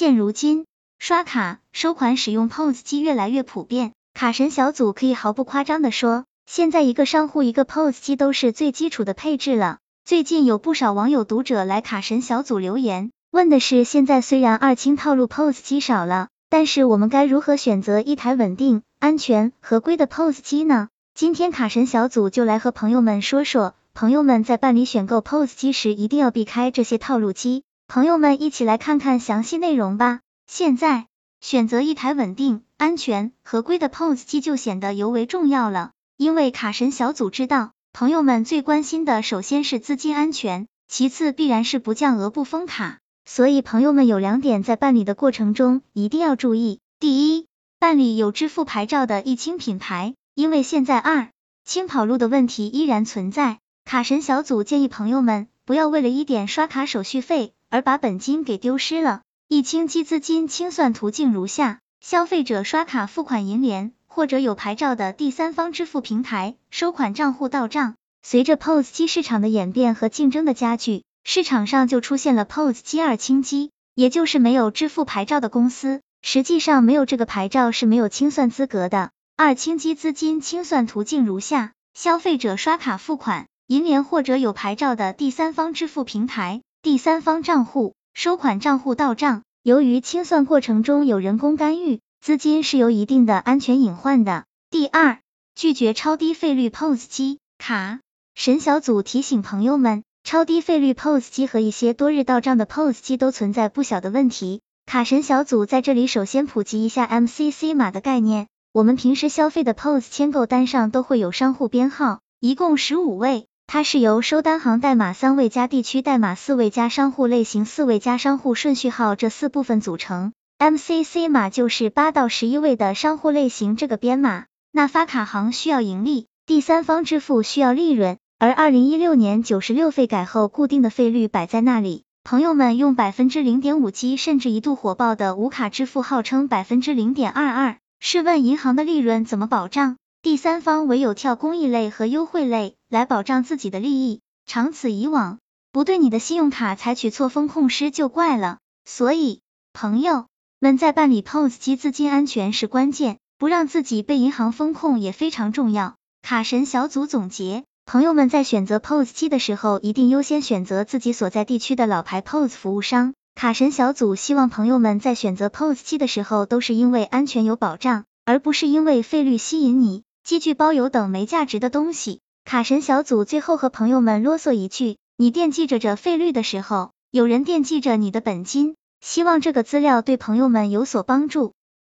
现如今，刷卡收款使用 POS 机越来越普遍，卡神小组可以毫不夸张的说，现在一个商户一个 POS 机都是最基础的配置了。最近有不少网友读者来卡神小组留言，问的是现在虽然二清套路 POS 机少了，但是我们该如何选择一台稳定、安全、合规的 POS 机呢？今天卡神小组就来和朋友们说说，朋友们在办理选购 POS 机时一定要避开这些套路机。朋友们一起来看看详细内容吧。现在选择一台稳定、安全、合规的 POS 机就显得尤为重要了，因为卡神小组知道，朋友们最关心的首先是资金安全，其次必然是不降额不封卡。所以朋友们有两点在办理的过程中一定要注意：第一，办理有支付牌照的易清品牌，因为现在二清跑路的问题依然存在，卡神小组建议朋友们不要为了一点刷卡手续费。而把本金给丢失了。易清机资金清算途径如下：消费者刷卡付款银联或者有牌照的第三方支付平台收款账户到账。随着 POS 机市场的演变和竞争的加剧，市场上就出现了 POS 机二清机，也就是没有支付牌照的公司，实际上没有这个牌照是没有清算资格的。二清机资金清算途径如下：消费者刷卡付款，银联或者有牌照的第三方支付平台。第三方账户收款账户到账，由于清算过程中有人工干预，资金是有一定的安全隐患的。第二，拒绝超低费率 POS 机卡。神小组提醒朋友们，超低费率 POS 机和一些多日到账的 POS 机都存在不小的问题。卡神小组在这里首先普及一下 MCC 码的概念。我们平时消费的 POS 签购单上都会有商户编号，一共十五位。它是由收单行代码三位加地区代码四位加商户类型四位加商户顺序号这四部分组成。MCC 码就是八到十一位的商户类型这个编码。那发卡行需要盈利，第三方支付需要利润，而二零一六年九十六费改后固定的费率摆在那里。朋友们用百分之零点五七甚至一度火爆的无卡支付号称百分之零点二二，试问银行的利润怎么保障？第三方唯有跳公益类和优惠类来保障自己的利益，长此以往，不对你的信用卡采取错风控师就怪了。所以，朋友们在办理 POS 机资金安全是关键，不让自己被银行风控也非常重要。卡神小组总结，朋友们在选择 POS 机的时候，一定优先选择自己所在地区的老牌 POS 服务商。卡神小组希望朋友们在选择 POS 机的时候，都是因为安全有保障，而不是因为费率吸引你。积聚包邮等没价值的东西。卡神小组最后和朋友们啰嗦一句：你惦记着这费率的时候，有人惦记着你的本金。希望这个资料对朋友们有所帮助。